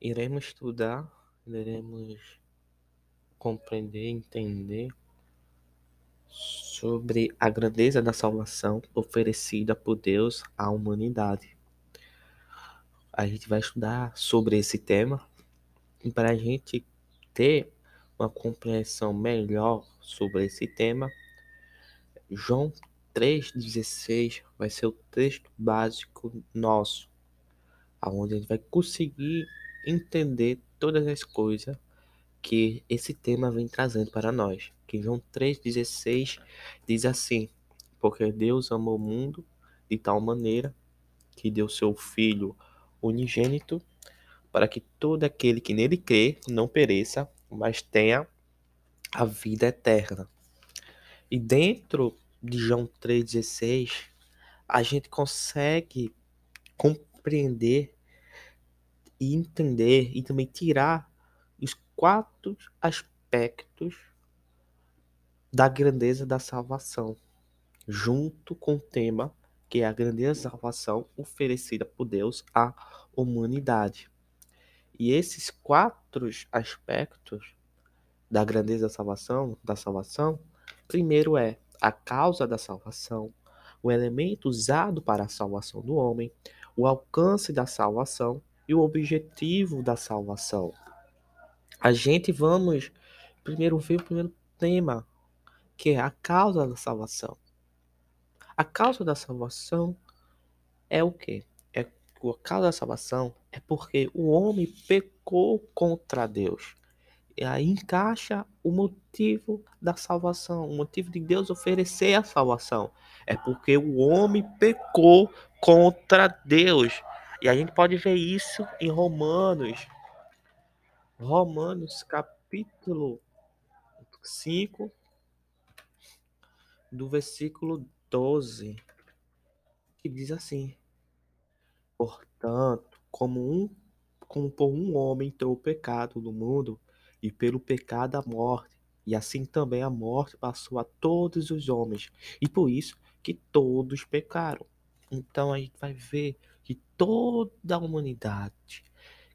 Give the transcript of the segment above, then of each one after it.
Iremos estudar, iremos compreender, entender sobre a grandeza da salvação oferecida por Deus à humanidade. A gente vai estudar sobre esse tema e para a gente ter uma compreensão melhor sobre esse tema, João 3,16 vai ser o texto básico nosso, aonde a gente vai conseguir entender todas as coisas que esse tema vem trazendo para nós. Que João 3,16 diz assim: Porque Deus amou o mundo de tal maneira que deu seu Filho unigênito, para que todo aquele que nele crê não pereça, mas tenha a vida eterna. E dentro de João 3,16, a gente consegue compreender e entender e também tirar os quatro aspectos da grandeza da salvação, junto com o tema que é a grandeza da salvação oferecida por Deus à humanidade. E esses quatro aspectos da grandeza da salvação, da salvação, primeiro é a causa da salvação, o elemento usado para a salvação do homem, o alcance da salvação e o objetivo da salvação. A gente vamos primeiro ver o primeiro tema, que é a causa da salvação. A causa da salvação é o quê? É a causa da salvação é porque o homem pecou contra Deus. E aí encaixa o motivo da salvação, o motivo de Deus oferecer a salvação. É porque o homem pecou contra Deus. E a gente pode ver isso em Romanos. Romanos capítulo 5, do versículo 12, que diz assim: Portanto, como um como por um homem entrou o pecado no mundo, e pelo pecado a morte, e assim também a morte passou a todos os homens, e por isso que todos pecaram. Então a gente vai ver toda a humanidade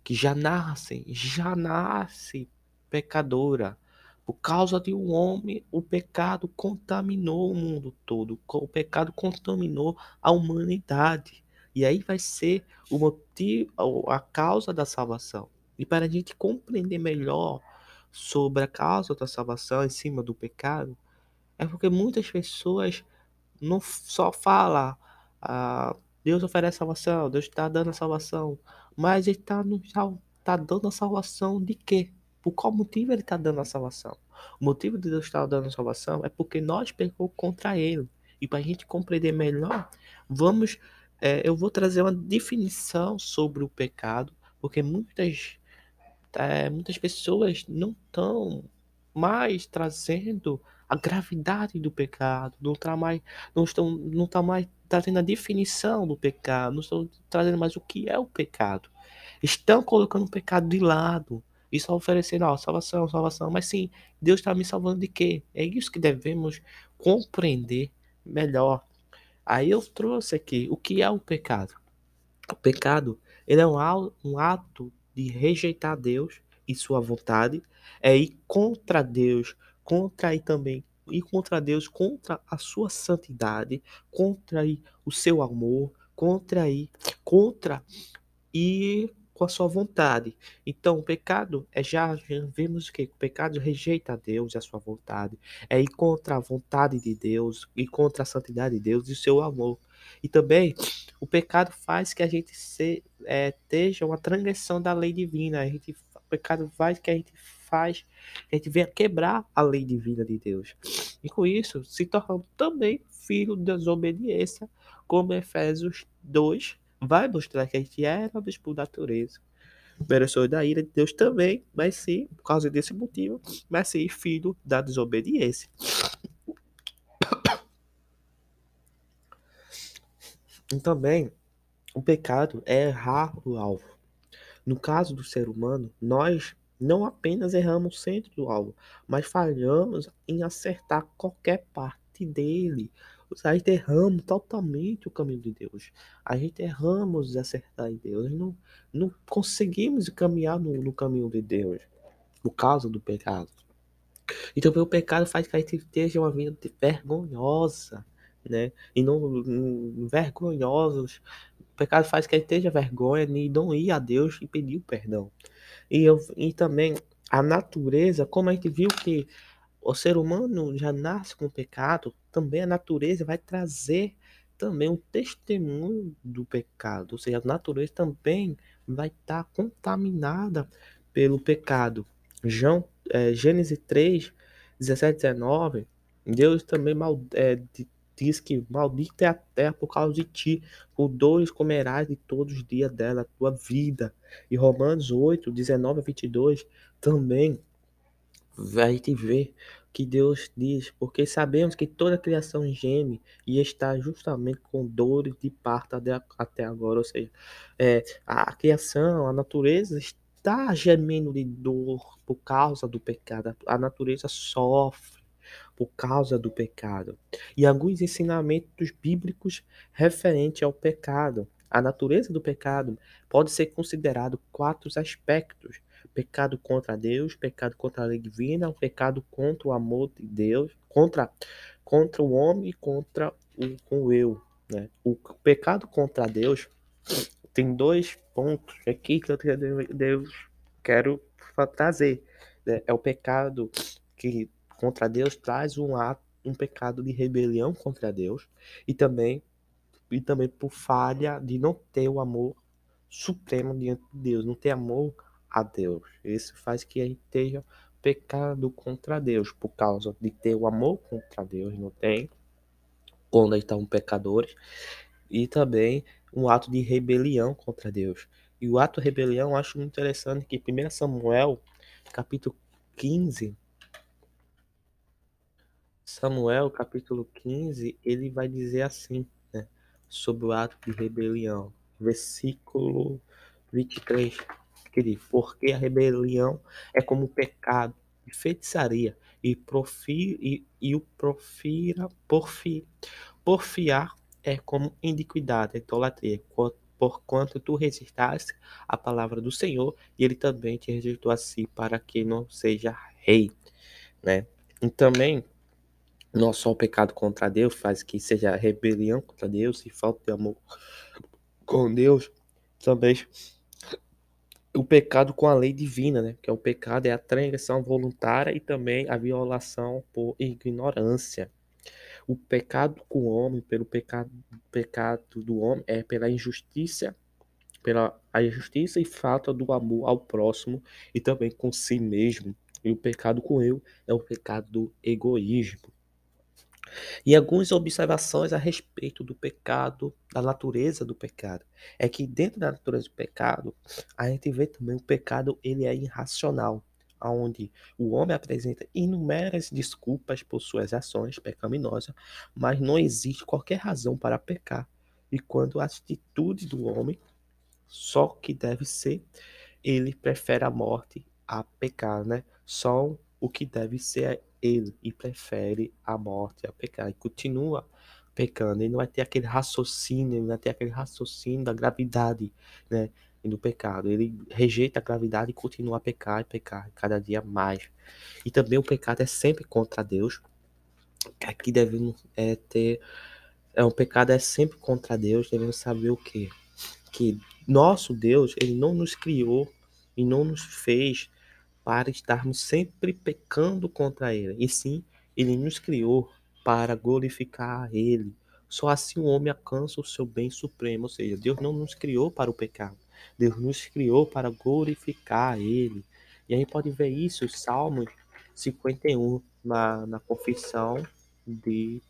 que já nasce, já nasce pecadora. Por causa de um homem, o pecado contaminou o mundo todo. O pecado contaminou a humanidade. E aí vai ser o motivo, a causa da salvação. E para a gente compreender melhor sobre a causa da salvação em cima do pecado, é porque muitas pessoas não só falam, ah, Deus oferece salvação, Deus está dando a salvação, mas ele está tá dando a salvação de quê? Por qual motivo ele está dando a salvação? O motivo de Deus estar dando a salvação é porque nós pecamos contra ele. E para a gente compreender melhor, vamos, é, eu vou trazer uma definição sobre o pecado, porque muitas é, muitas pessoas não estão mais trazendo a gravidade do pecado, não está mais, não estão, não tá mais trazendo a definição do pecado, não estão trazendo mais o que é o pecado. Estão colocando o pecado de lado e só oferecendo, ó, salvação, salvação. Mas sim, Deus está me salvando de quê? É isso que devemos compreender melhor. Aí eu trouxe aqui o que é o pecado. O pecado ele é um ato de rejeitar Deus e sua vontade, é ir contra Deus, contra ir também ir contra Deus, contra a sua santidade, contra ir o seu amor, contra ir contra ir com a sua vontade. Então, o pecado é já, já vemos que o pecado rejeita a Deus e a sua vontade, é ir contra a vontade de Deus, ir contra a santidade de Deus e o seu amor. E também o pecado faz que a gente se, é, esteja uma transgressão da lei divina. A gente, o pecado faz que a gente faz, a gente venha quebrar a lei divina de Deus. E com isso, se tornando também filho de desobediência, como Efésios 2 vai mostrar que a gente era por natureza. Merecedor da ira de Deus também, mas sim, por causa desse motivo, mas sim, filho da desobediência. E também, o pecado é errar o alvo. No caso do ser humano, nós não apenas erramos o centro do alvo, mas falhamos em acertar qualquer parte dele. a gente erramos totalmente o caminho de Deus. A gente erramos acertar em Deus. Não, não conseguimos caminhar no, no caminho de Deus por causa do pecado. Então o pecado faz que a gente esteja uma vida vergonhosa, né? E não, não vergonhosos. O pecado faz que a gente esteja vergonha de não ir a Deus e pedir o perdão. E, eu, e também a natureza, como a gente viu que o ser humano já nasce com pecado, também a natureza vai trazer também um testemunho do pecado, ou seja, a natureza também vai estar contaminada pelo pecado. João, é, Gênesis 3, 17, 19, Deus também mal, é, diz que maldita é a terra por causa de ti, por dores comerás de todos os dias dela, tua vida. E Romanos 8, 19 a 22 também vai te ver que Deus diz, porque sabemos que toda a criação geme e está justamente com dores de parto até agora, ou seja, é, a criação, a natureza está gemendo de dor por causa do pecado, a natureza sofre por causa do pecado. E alguns ensinamentos bíblicos referentes ao pecado. A natureza do pecado pode ser considerado quatro aspectos: pecado contra Deus, pecado contra a lei divina, pecado contra o amor de Deus, contra, contra o homem e contra o, o eu. Né? O pecado contra Deus tem dois pontos aqui que eu Deus quero trazer. Né? É o pecado que contra Deus traz um ato, um pecado de rebelião contra Deus e também e também por falha de não ter o amor supremo diante de Deus, não ter amor a Deus. Isso faz que a gente esteja pecado contra Deus, por causa de ter o amor contra Deus, não tem, quando estão pecadores, e também um ato de rebelião contra Deus. E o ato de rebelião eu acho muito interessante que 1 Samuel, capítulo 15, Samuel, capítulo 15, ele vai dizer assim, né, sobre o ato de rebelião. Versículo 23, que diz, porque a rebelião é como pecado de feitiçaria e, profi, e, e o profira, porfi, porfiar é como iniquidade, idolatria, porquanto tu rejeitaste a palavra do Senhor e ele também te rejeitou assim para que não seja rei, né? E também não só o pecado contra Deus faz que seja rebelião contra Deus e falta de amor com Deus, também o pecado com a lei divina, né? Que é o pecado é a transgressão voluntária e também a violação por ignorância. O pecado com o homem, pelo pecado, pecado do homem, é pela injustiça, pela a injustiça e falta do amor ao próximo e também com si mesmo. E o pecado com eu é o pecado do egoísmo. E algumas observações a respeito do pecado, da natureza do pecado. É que dentro da natureza do pecado, a gente vê também o pecado ele é irracional, onde o homem apresenta inúmeras desculpas por suas ações pecaminosas, mas não existe qualquer razão para pecar. E quando a atitude do homem só que deve ser, ele prefere a morte a pecar, né? Só o que deve ser ele e prefere a morte a pecar e continua pecando. Ele não vai ter aquele raciocínio, ele não vai ter aquele raciocínio da gravidade, né? do pecado. Ele rejeita a gravidade e continua a pecar e pecar cada dia mais. E também o pecado é sempre contra Deus. Aqui devemos é, ter. É, o pecado é sempre contra Deus. Devemos saber o quê? Que nosso Deus, ele não nos criou e não nos fez para estarmos sempre pecando contra Ele. E sim, Ele nos criou para glorificar Ele. Só assim o homem alcança o seu bem supremo. Ou seja, Deus não nos criou para o pecado. Deus nos criou para glorificar Ele. E aí pode ver isso, Salmos 51, na, na confissão de,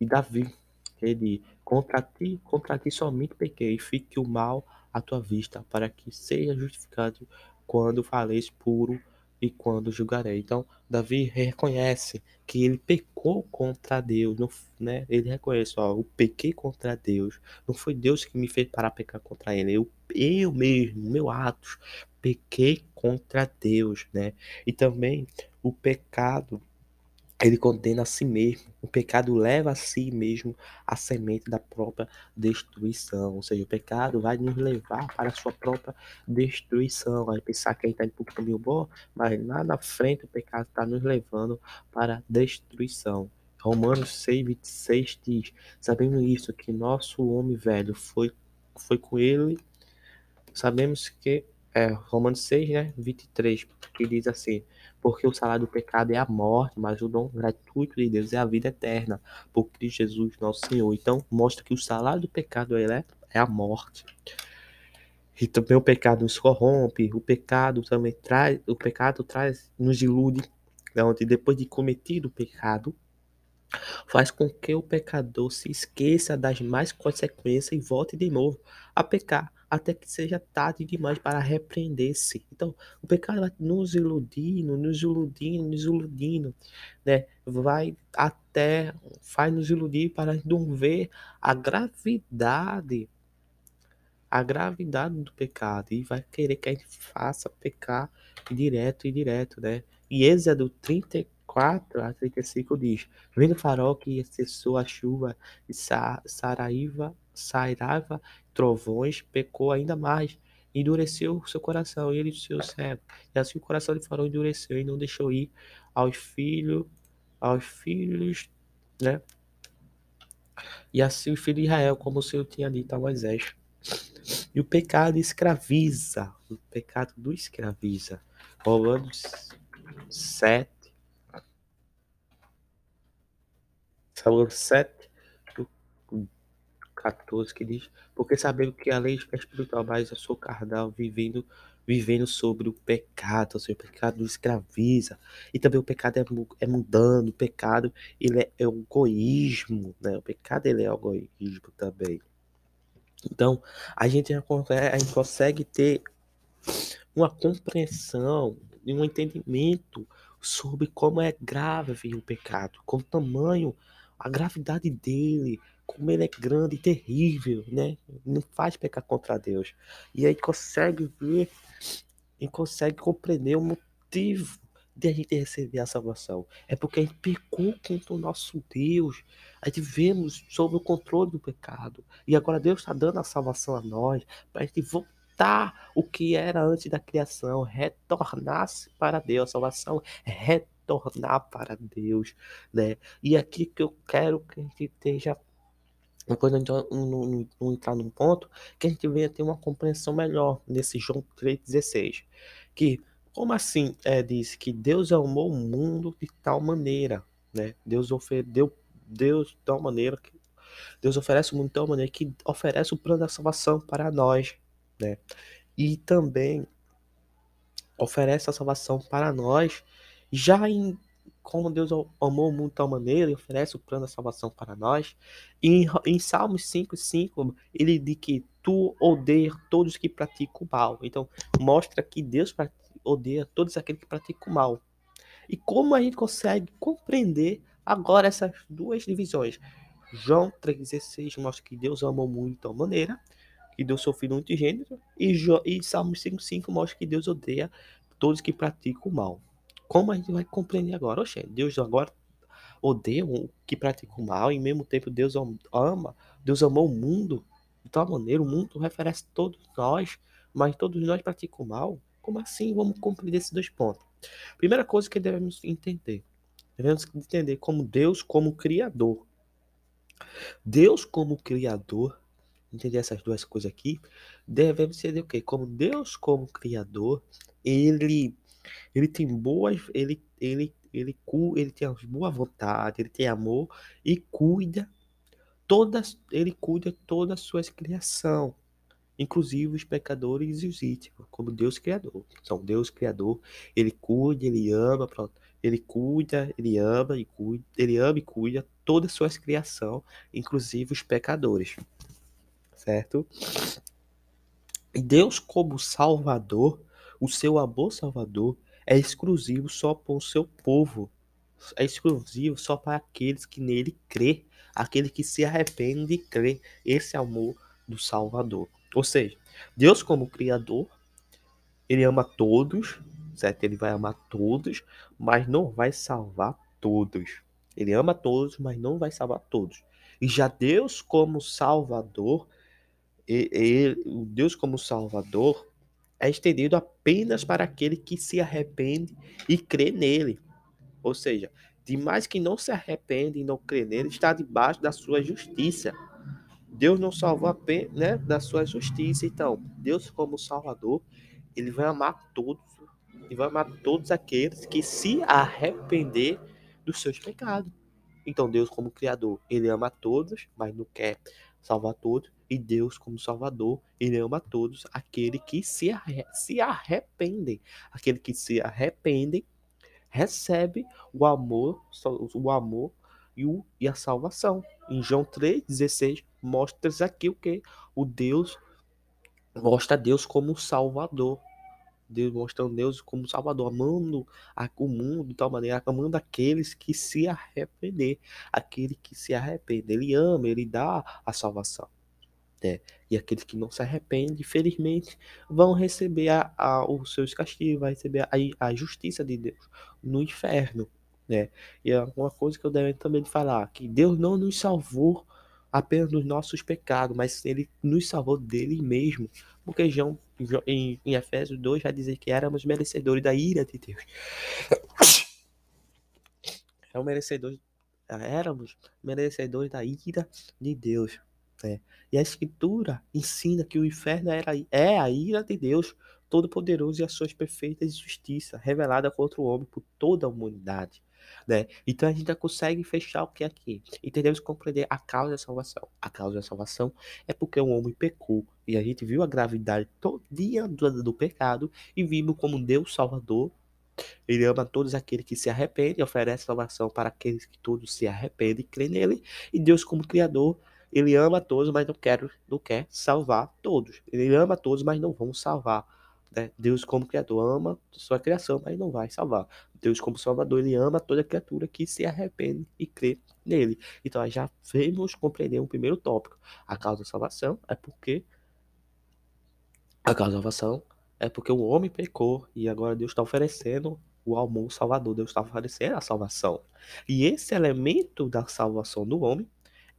de Davi. Ele, contra ti, contra ti somente pequei, fique o mal à tua vista, para que seja justificado quando faleis puro e quando julgarei. Então, Davi reconhece que ele pecou contra Deus, não, né? Ele reconhece, ó, eu pequei contra Deus. Não foi Deus que me fez para pecar contra ele. Eu, eu mesmo, meu atos, pequei contra Deus, né? E também o pecado ele condena a si mesmo. O pecado leva a si mesmo a semente da própria destruição. Ou seja, o pecado vai nos levar para a sua própria destruição. Vai pensar que a gente está indo para o caminho bom, mas lá na frente o pecado está nos levando para a destruição. Romanos 6, 26 diz: Sabendo isso, que nosso homem velho foi, foi com ele, sabemos que. É, Romanos 6, né? 23, que diz assim: Porque o salário do pecado é a morte, mas o dom gratuito de Deus é a vida eterna, por Cristo Jesus, nosso Senhor. Então, mostra que o salário do pecado é, é a morte. E também o pecado nos corrompe, o pecado também traz, o pecado traz, nos ilude, né, depois de cometido o pecado, faz com que o pecador se esqueça das mais consequências e volte de novo a pecar, até que seja tarde demais para repreender-se. Então, o pecado vai nos iludindo, nos iludindo, nos iludindo, né? Vai até, faz nos iludir para não ver a gravidade, a gravidade do pecado e vai querer que a gente faça pecar direto e direto, né? E Êxodo 34 4 a 35 diz: Vendo farol que cessou a chuva e saraiva, sairava trovões, pecou ainda mais, endureceu seu coração, ele e seu servo. E assim o coração de farol endureceu e não deixou ir aos filhos, aos filhos, né? E assim o filho de Israel, como o Senhor tinha dito a Moisés. E o pecado escraviza, o pecado do escraviza. Romanos 7, Salmo 7, 14, que diz: Porque sabendo que a lei é espiritual, mas eu sou carnal, vivendo, vivendo sobre o pecado, ou seja, o pecado escraviza. E também o pecado é, é mudando, o pecado ele é, é egoísmo, né? O pecado ele é egoísmo também. Então, a gente, consegue, a gente consegue ter uma compreensão e um entendimento sobre como é grave o pecado, com o tamanho a gravidade dele, como ele é grande e terrível, né? Não faz pecar contra Deus. E aí consegue ver e consegue compreender o motivo de a gente receber a salvação. É porque a gente pecou contra o nosso Deus. A gente vemos sob o controle do pecado. E agora Deus está dando a salvação a nós para a gente voltar o que era antes da criação, retornar-se para Deus. A salvação é retornar tornar para Deus, né? E aqui que eu quero que a gente esteja depois a gente não, não, entrar num ponto que a gente venha ter uma compreensão melhor nesse João 3,16. Que, como assim é, diz que Deus amou o mundo de tal maneira, né? Deus ofereceu Deus de tal maneira que Deus oferece o mundo de tal maneira que oferece o plano da salvação para nós, né? E também oferece a salvação para nós já em como Deus amou o mundo de tal maneira e oferece o plano da salvação para nós. Em, em Salmos 5, 5, ele diz que tu odeias todos que praticam o mal. Então, mostra que Deus odeia todos aqueles que praticam o mal. E como a gente consegue compreender agora essas duas divisões? João 3,16 mostra que Deus amou muito de tal maneira que deu seu filho unigênito. E, e Salmos 5,5 mostra que Deus odeia todos que praticam o mal. Como a gente vai compreender agora? Oxe, Deus agora odeia o que pratica o mal e ao mesmo tempo Deus ama, Deus amou o mundo de tal maneira, o mundo referece todos nós, mas todos nós praticam o mal. Como assim? Vamos compreender esses dois pontos. Primeira coisa que devemos entender, devemos entender como Deus como criador. Deus como criador, entender essas duas coisas aqui, devemos entender o quê? Como Deus como criador, ele ele tem boas, ele, ele, ele, ele tem boa vontade, ele tem amor e cuida todas, ele cuida todas as suas criação, inclusive os pecadores e os ítimos, como Deus criador. São Deus criador, ele cuida, ele ama. Ele cuida, ele ama e cuida, ele ama e cuida todas as suas criação, inclusive os pecadores. Certo? E Deus como Salvador, o seu amor salvador é exclusivo só para o seu povo. É exclusivo só para aqueles que nele crê, aquele que se arrepende e crê. Esse é amor do Salvador. Ou seja, Deus como criador, ele ama todos, certo? Ele vai amar todos, mas não vai salvar todos. Ele ama todos, mas não vai salvar todos. E já Deus como Salvador, ele, Deus como Salvador é estendido apenas para aquele que se arrepende e crê nele. Ou seja, demais que não se arrepende e não crê nele está debaixo da sua justiça. Deus não salvou apenas né, da sua justiça. Então, Deus como Salvador, ele vai amar todos, e vai amar todos aqueles que se arrepender dos seus pecados. Então, Deus como Criador, ele ama todos, mas não quer salvar todos. E Deus como Salvador, ele ama todos, aquele que se, arre se arrependem. Aquele que se arrependem recebe o amor, o amor e, o, e a salvação. Em João 3,16 mostra aqui o que? O Deus mostra Deus como Salvador. Deus mostrando Deus como Salvador, amando o mundo de tal maneira, amando aqueles que se arrepender, aquele que se arrepende, ele ama, ele dá a salvação. Né? E aqueles que não se arrependem, felizmente, vão receber a, a, os seus castigos, vai receber a, a justiça de Deus no inferno. Né? E é uma coisa que eu devo também falar, que Deus não nos salvou apenas dos nossos pecados, mas ele nos salvou dele mesmo. Porque João, em, em Efésios 2 vai dizer que éramos merecedores da ira de Deus. É merecedores, éramos merecedores da ira de Deus. Né? E a Escritura ensina que o inferno era, é a ira de Deus Todo-Poderoso e as suas perfeitas justiça, revelada contra o homem por toda a humanidade né? Então a gente já consegue fechar o que é aqui. Entendemos compreender a causa da salvação. A causa da salvação é porque o homem pecou. E a gente viu a gravidade todinha do, do pecado e vimos como Deus Salvador. Ele ama todos aqueles que se arrependem oferece salvação para aqueles que todos se arrependem e creem nele. E Deus, como Criador, ele ama todos, mas não quer, não quer salvar todos. Ele ama todos, mas não vão salvar. Né? Deus, como Criador, ama sua criação, mas não vai salvar. Deus, como Salvador, ele ama toda criatura que se arrepende e crê nele. Então, já vemos compreender um primeiro tópico. A causa da salvação é porque. A salvação é porque o homem pecou e agora Deus está oferecendo o almoço salvador. Deus está oferecendo a salvação. E esse elemento da salvação do homem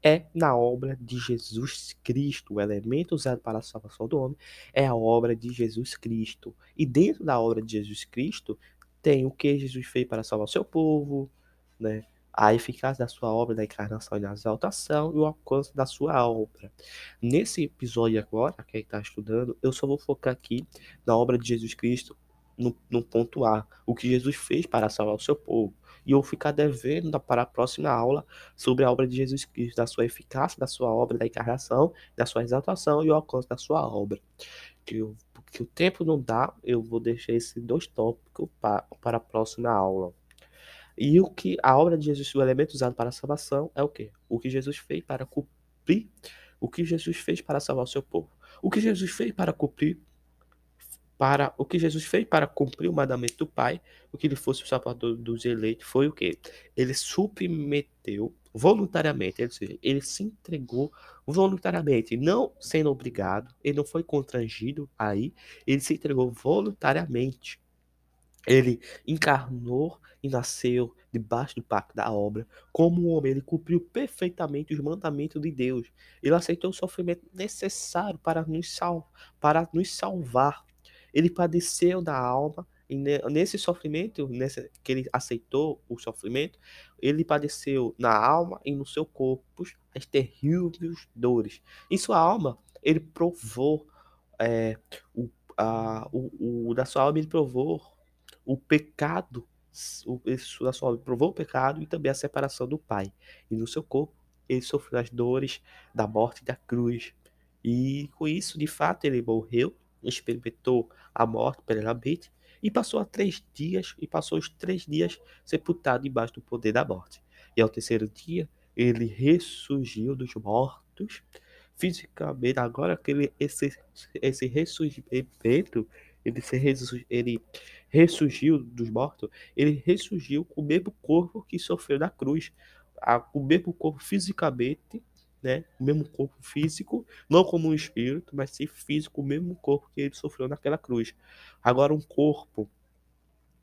é na obra de Jesus Cristo. O elemento usado para a salvação do homem é a obra de Jesus Cristo. E dentro da obra de Jesus Cristo tem o que Jesus fez para salvar seu povo, né? A eficácia da sua obra da encarnação e da exaltação e o alcance da sua obra. Nesse episódio agora, quem está estudando, eu só vou focar aqui na obra de Jesus Cristo no, no ponto A, o que Jesus fez para salvar o seu povo e eu ficar devendo para a próxima aula sobre a obra de Jesus Cristo, da sua eficácia, da sua obra, da encarnação, da sua exaltação e o alcance da sua obra. Que, eu, que o tempo não dá, eu vou deixar esses dois tópicos para, para a próxima aula. E o que a obra de Jesus, o elemento usado para a salvação é o que? O que Jesus fez para cumprir, o que Jesus fez para salvar o seu povo. O que Jesus fez para cumprir para o que Jesus fez para cumprir o mandamento do Pai, o que ele fosse o salvador dos eleitos, foi o que? Ele submeteu voluntariamente, ou seja, ele se entregou voluntariamente, não sendo obrigado, ele não foi constrangido aí, ele se entregou voluntariamente. Ele encarnou e nasceu debaixo do pacto da obra. Como homem, ele cumpriu perfeitamente os mandamentos de Deus. Ele aceitou o sofrimento necessário para nos, sal para nos salvar ele padeceu da alma, e nesse sofrimento, nesse, que ele aceitou o sofrimento, ele padeceu na alma e no seu corpo as terríveis dores. Em sua alma, ele provou é, o, a, o, o, da sua alma, ele provou o pecado, o, da sua alma, provou o pecado e também a separação do Pai. E no seu corpo, ele sofreu as dores da morte da cruz. E com isso, de fato, ele morreu experimentou a morte plenamente e passou a três dias e passou os três dias sepultado debaixo do poder da morte. E ao terceiro dia ele ressurgiu dos mortos fisicamente. Agora que ele, esse, esse ressurgimento, ele, se ele ressurgiu dos mortos, ele ressurgiu com o mesmo corpo que sofreu na cruz, o mesmo corpo fisicamente né? O mesmo corpo físico, não como um espírito, mas sim físico, o mesmo corpo que ele sofreu naquela cruz. Agora um corpo,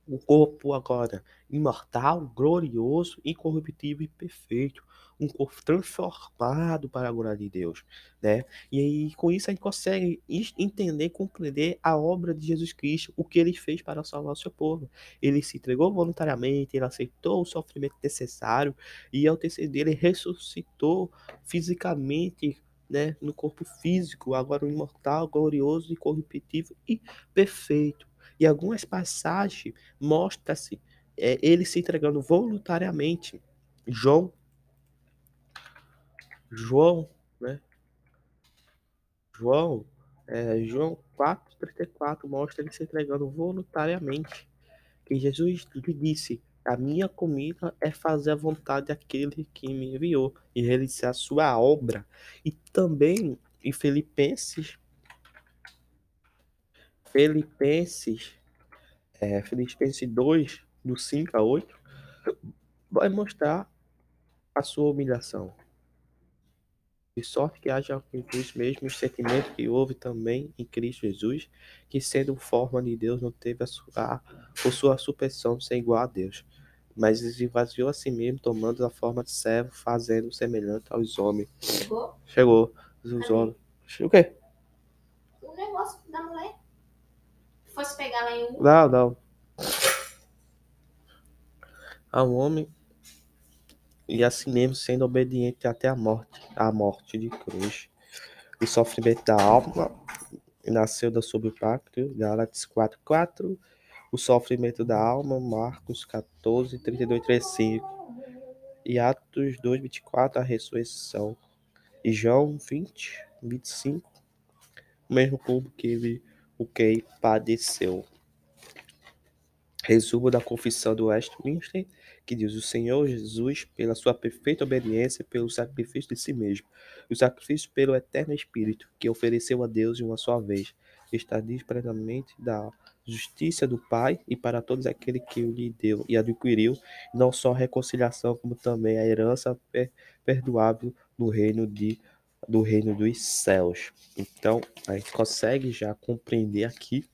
um corpo agora imortal, glorioso, incorruptível e perfeito, um corpo transformado para a glória de Deus, né? E aí com isso a gente consegue entender, compreender a obra de Jesus Cristo, o que ele fez para salvar o seu povo. Ele se entregou voluntariamente, ele aceitou o sofrimento necessário e ao terceiro dia ele ressuscitou fisicamente né, no corpo físico, agora imortal, glorioso, incorruptível e perfeito. E algumas passagens mostra-se é, ele se entregando voluntariamente. João, João, né? João, é, João 4,34 mostra ele se entregando voluntariamente. Que Jesus lhe disse: A minha comida é fazer a vontade daquele que me enviou e realizar a sua obra. E também em Filipenses, Filipenses, é, Filipenses 2, do 5 a 8, vai mostrar a sua humilhação. De sorte que haja vós mesmos sentimento que houve também em Cristo Jesus, que sendo forma de Deus não teve a sua, por sua supressão sem igual a Deus, mas esvaziou a si mesmo, tomando a forma de servo, fazendo semelhante aos homens. Chegou? Chegou. Os homens. O quê? O negócio da mulher. Fosse pegar lá em um. Não, não ao homem e assim mesmo sendo obediente até a morte, a morte de cruz. O sofrimento da alma nasceu da sob o pacto, Gálatas 4:4. O sofrimento da alma, Marcos 14, 32, 35. E Atos 2, 24, a ressurreição. E João 20, 25, o mesmo povo que ele, o que padeceu. Resumo da confissão do Westminster, que diz: O Senhor Jesus, pela sua perfeita obediência, pelo sacrifício de si mesmo, o sacrifício pelo eterno Espírito, que ofereceu a Deus de uma só vez, está plenamente da justiça do Pai e para todos aqueles que lhe deu e adquiriu, não só a reconciliação, como também a herança perdoável no reino de do reino dos céus. Então, a gente consegue já compreender aqui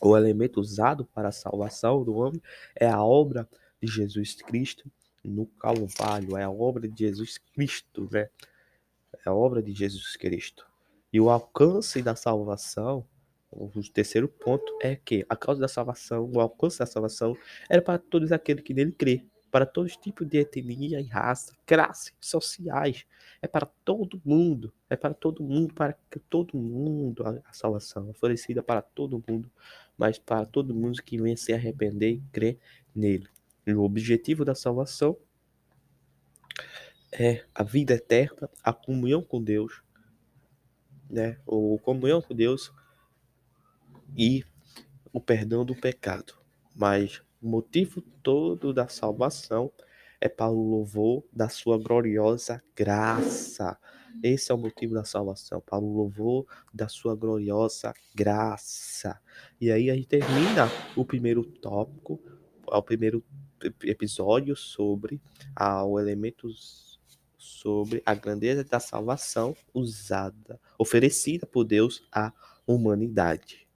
o elemento usado para a salvação do homem é a obra de Jesus Cristo no Calvário, é a obra de Jesus Cristo, né? É a obra de Jesus Cristo. E o alcance da salvação, o terceiro ponto é que a causa da salvação, o alcance da salvação era para todos aqueles que nele crê para todos os tipos de etnia e raça, classes sociais. É para todo mundo. É para todo mundo, para todo mundo a salvação oferecida para todo mundo, mas para todo mundo que venha se arrepender e crer nele. E o objetivo da salvação é a vida eterna, a comunhão com Deus, né? O comunhão com Deus e o perdão do pecado. Mas o motivo todo da salvação é para o louvor da sua gloriosa graça. Esse é o motivo da salvação, para o louvor da sua gloriosa graça. E aí a gente termina o primeiro tópico, o primeiro episódio sobre ah, o elemento sobre a grandeza da salvação usada, oferecida por Deus à humanidade.